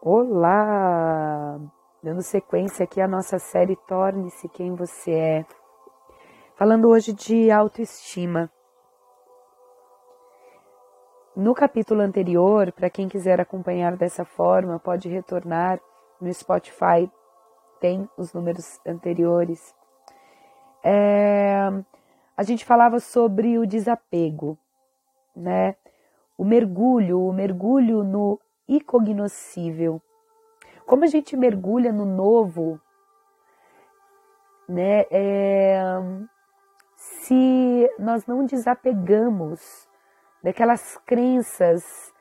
Olá! Dando sequência aqui à nossa série Torne-se Quem Você É. Falando hoje de autoestima. No capítulo anterior, para quem quiser acompanhar dessa forma, pode retornar no Spotify, tem os números anteriores. É, a gente falava sobre o desapego, né? O mergulho, o mergulho no incognoscível. Como a gente mergulha no novo, né? É, se nós não desapegamos daquelas crenças,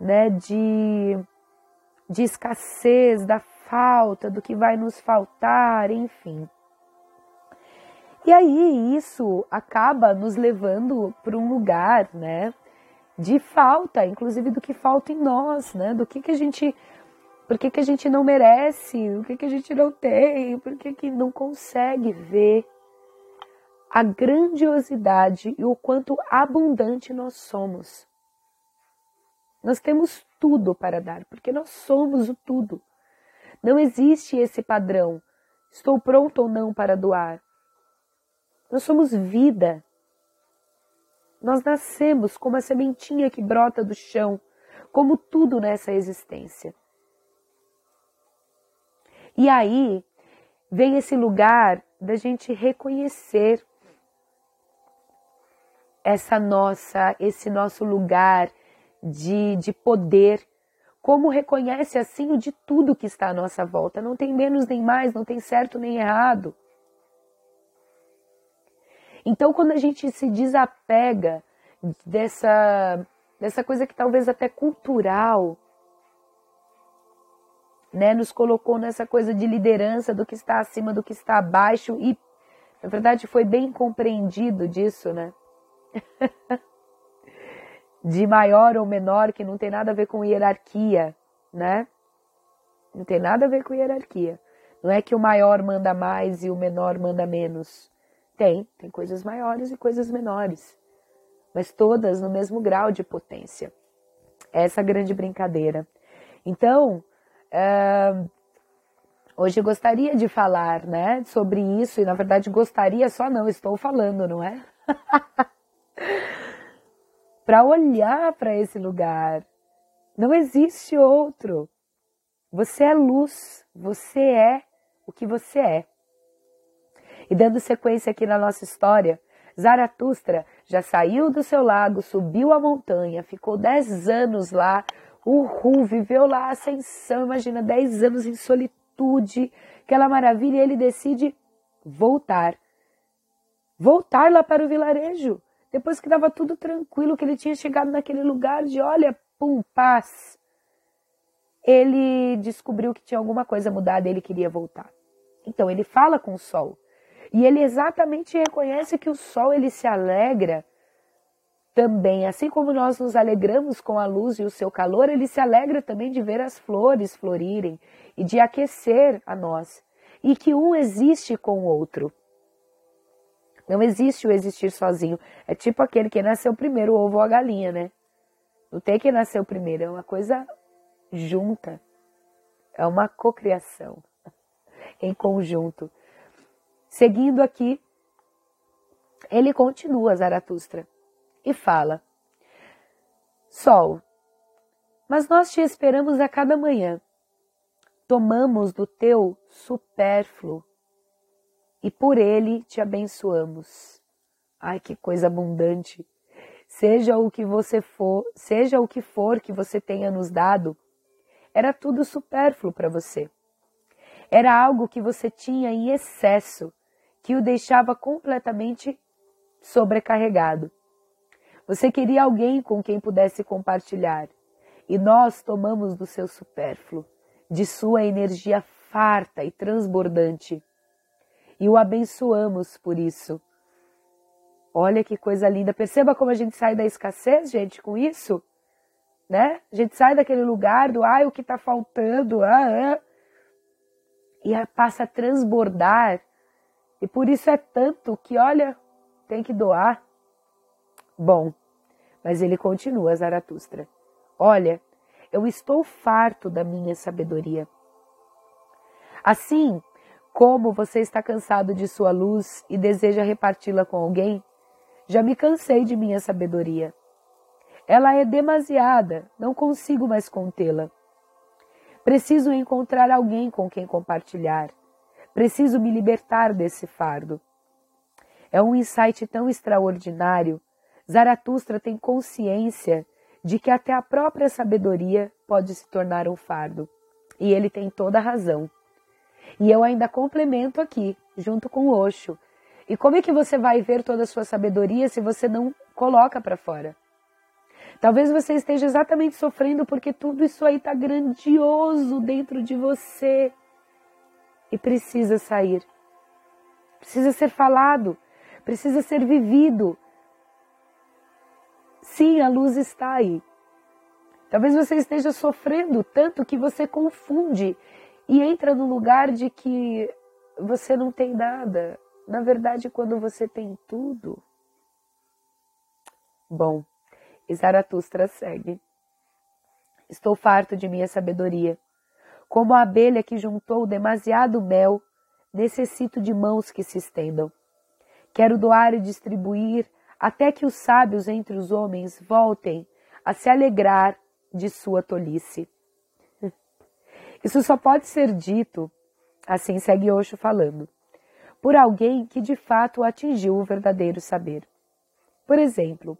né? De, de escassez, da falta, do que vai nos faltar, enfim. E aí isso acaba nos levando para um lugar, né? De falta, inclusive do que falta em nós, né? Do que, que a gente. Por que, que a gente não merece? O que, que a gente não tem? Por que, que não consegue ver a grandiosidade e o quanto abundante nós somos? Nós temos tudo para dar, porque nós somos o tudo. Não existe esse padrão. Estou pronto ou não para doar. Nós somos vida. Nós nascemos como a sementinha que brota do chão, como tudo nessa existência. E aí vem esse lugar da gente reconhecer essa nossa, esse nosso lugar de, de poder, como reconhece assim o de tudo que está à nossa volta. Não tem menos nem mais, não tem certo nem errado. Então, quando a gente se desapega dessa, dessa coisa que talvez até cultural, né, nos colocou nessa coisa de liderança do que está acima do que está abaixo e, na verdade, foi bem compreendido disso, né? de maior ou menor, que não tem nada a ver com hierarquia, né? Não tem nada a ver com hierarquia. Não é que o maior manda mais e o menor manda menos. Tem, tem coisas maiores e coisas menores, mas todas no mesmo grau de potência. Essa é a grande brincadeira. Então, uh, hoje gostaria de falar, né, sobre isso e na verdade gostaria só não, estou falando, não é? para olhar para esse lugar. Não existe outro. Você é luz, você é o que você é. E dando sequência aqui na nossa história, Zaratustra já saiu do seu lago, subiu a montanha, ficou dez anos lá, uhul, viveu lá a ascensão, imagina, dez anos em solitude, aquela maravilha, e ele decide voltar. Voltar lá para o vilarejo, depois que estava tudo tranquilo, que ele tinha chegado naquele lugar de, olha, pum, paz. Ele descobriu que tinha alguma coisa mudada ele queria voltar. Então ele fala com o sol. E ele exatamente reconhece que o sol ele se alegra também, assim como nós nos alegramos com a luz e o seu calor, ele se alegra também de ver as flores florirem e de aquecer a nós. E que um existe com o outro. Não existe o existir sozinho. É tipo aquele que nasceu primeiro, o ovo ou a galinha, né? Não tem que nasceu primeiro, é uma coisa junta. É uma cocriação em conjunto. Seguindo aqui, ele continua Zaratustra e fala: Sol, mas nós te esperamos a cada manhã. Tomamos do teu supérfluo e por ele te abençoamos. Ai, que coisa abundante! Seja o que você for, seja o que for que você tenha nos dado, era tudo supérfluo para você. Era algo que você tinha em excesso que o deixava completamente sobrecarregado. Você queria alguém com quem pudesse compartilhar, e nós tomamos do seu supérfluo, de sua energia farta e transbordante, e o abençoamos por isso. Olha que coisa linda. Perceba como a gente sai da escassez, gente, com isso? Né? A gente sai daquele lugar do, ai, o que está faltando, ah, ah, e passa a transbordar e por isso é tanto que, olha, tem que doar. Bom, mas ele continua, Zaratustra. Olha, eu estou farto da minha sabedoria. Assim como você está cansado de sua luz e deseja reparti-la com alguém, já me cansei de minha sabedoria. Ela é demasiada, não consigo mais contê-la. Preciso encontrar alguém com quem compartilhar. Preciso me libertar desse fardo. É um insight tão extraordinário. Zaratustra tem consciência de que até a própria sabedoria pode se tornar um fardo. E ele tem toda a razão. E eu ainda complemento aqui, junto com o Osho. E como é que você vai ver toda a sua sabedoria se você não coloca para fora? Talvez você esteja exatamente sofrendo porque tudo isso aí está grandioso dentro de você e precisa sair. Precisa ser falado, precisa ser vivido. Sim, a luz está aí. Talvez você esteja sofrendo tanto que você confunde e entra no lugar de que você não tem nada. Na verdade, quando você tem tudo. Bom, e Zaratustra segue. Estou farto de minha sabedoria. Como a abelha que juntou demasiado mel, necessito de mãos que se estendam. Quero doar e distribuir até que os sábios entre os homens voltem a se alegrar de sua tolice. Isso só pode ser dito, assim segue Osho falando, por alguém que de fato atingiu o verdadeiro saber. Por exemplo,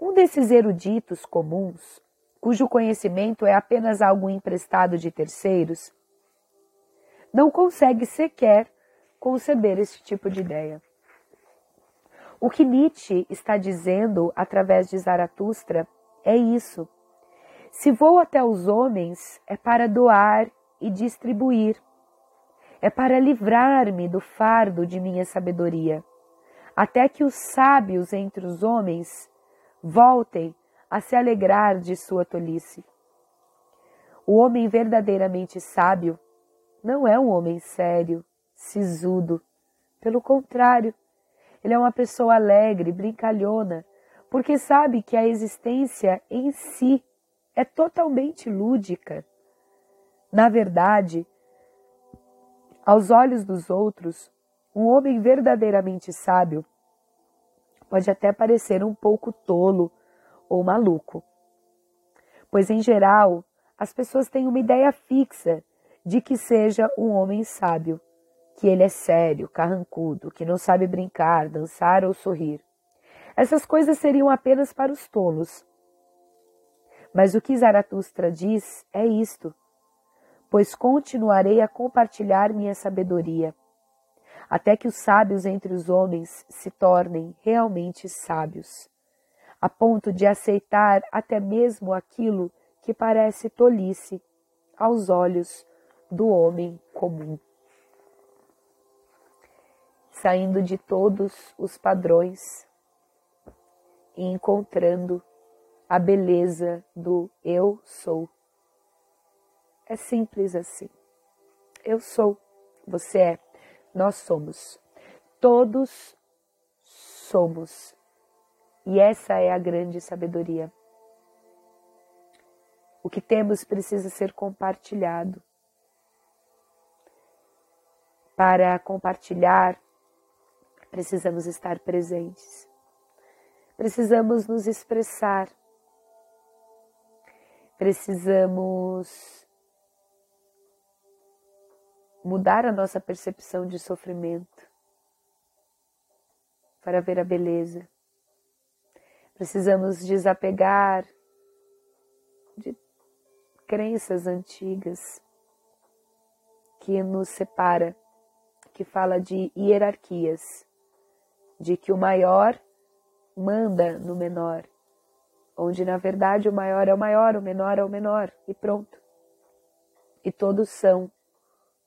um desses eruditos comuns, cujo conhecimento é apenas algo emprestado de terceiros, não consegue sequer conceber esse tipo de ideia. O que Nietzsche está dizendo através de Zaratustra é isso. Se vou até os homens, é para doar e distribuir. É para livrar-me do fardo de minha sabedoria, até que os sábios entre os homens voltem a se alegrar de sua tolice. O homem verdadeiramente sábio não é um homem sério, sisudo. Pelo contrário, ele é uma pessoa alegre, brincalhona, porque sabe que a existência em si é totalmente lúdica. Na verdade, aos olhos dos outros, um homem verdadeiramente sábio pode até parecer um pouco tolo ou maluco. Pois, em geral, as pessoas têm uma ideia fixa de que seja um homem sábio, que ele é sério, carrancudo, que não sabe brincar, dançar ou sorrir. Essas coisas seriam apenas para os tolos. Mas o que Zaratustra diz é isto: pois continuarei a compartilhar minha sabedoria até que os sábios entre os homens se tornem realmente sábios, a ponto de aceitar até mesmo aquilo que parece tolice aos olhos do homem comum. Saindo de todos os padrões e encontrando a beleza do eu sou. É simples assim. Eu sou, você é nós somos. Todos somos. E essa é a grande sabedoria. O que temos precisa ser compartilhado. Para compartilhar, precisamos estar presentes. Precisamos nos expressar. Precisamos mudar a nossa percepção de sofrimento para ver a beleza. Precisamos desapegar de crenças antigas que nos separa, que fala de hierarquias, de que o maior manda no menor, onde na verdade o maior é o maior, o menor é o menor e pronto. E todos são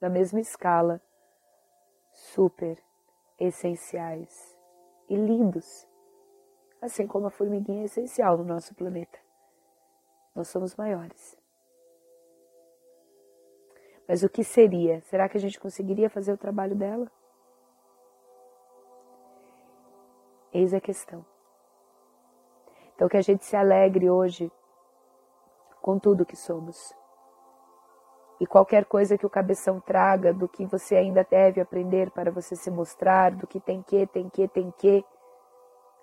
na mesma escala, super essenciais e lindos, assim como a formiguinha é essencial no nosso planeta. Nós somos maiores. Mas o que seria? Será que a gente conseguiria fazer o trabalho dela? Eis a questão. Então, que a gente se alegre hoje com tudo que somos. E qualquer coisa que o cabeção traga do que você ainda deve aprender para você se mostrar, do que tem que, tem que, tem que,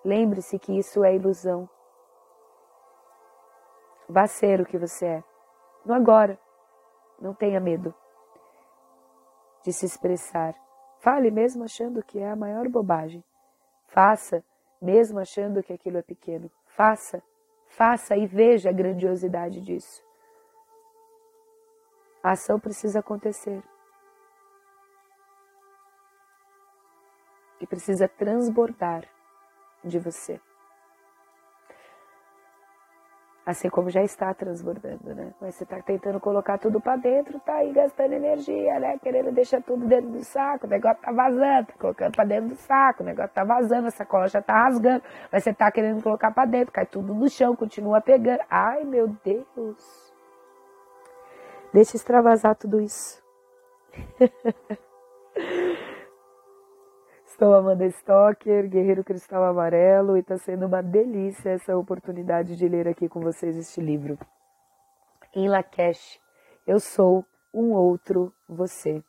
lembre-se que isso é ilusão. Vá ser o que você é. No agora. Não tenha medo de se expressar. Fale mesmo achando que é a maior bobagem. Faça mesmo achando que aquilo é pequeno. Faça, faça e veja a grandiosidade disso. A ação precisa acontecer. E precisa transbordar de você. Assim como já está transbordando, né? Mas você está tentando colocar tudo para dentro, tá aí gastando energia, né? Querendo deixar tudo dentro do saco, o negócio tá vazando, tá colocando para dentro do saco, o negócio tá vazando, a sacola já tá rasgando, mas você tá querendo colocar para dentro, cai tudo no chão, continua pegando. Ai, meu Deus! Deixa extravasar tudo isso. Sou Amanda Stocker, Guerreiro Cristal Amarelo, e está sendo uma delícia essa oportunidade de ler aqui com vocês este livro. Em Lakesh, eu sou um outro você.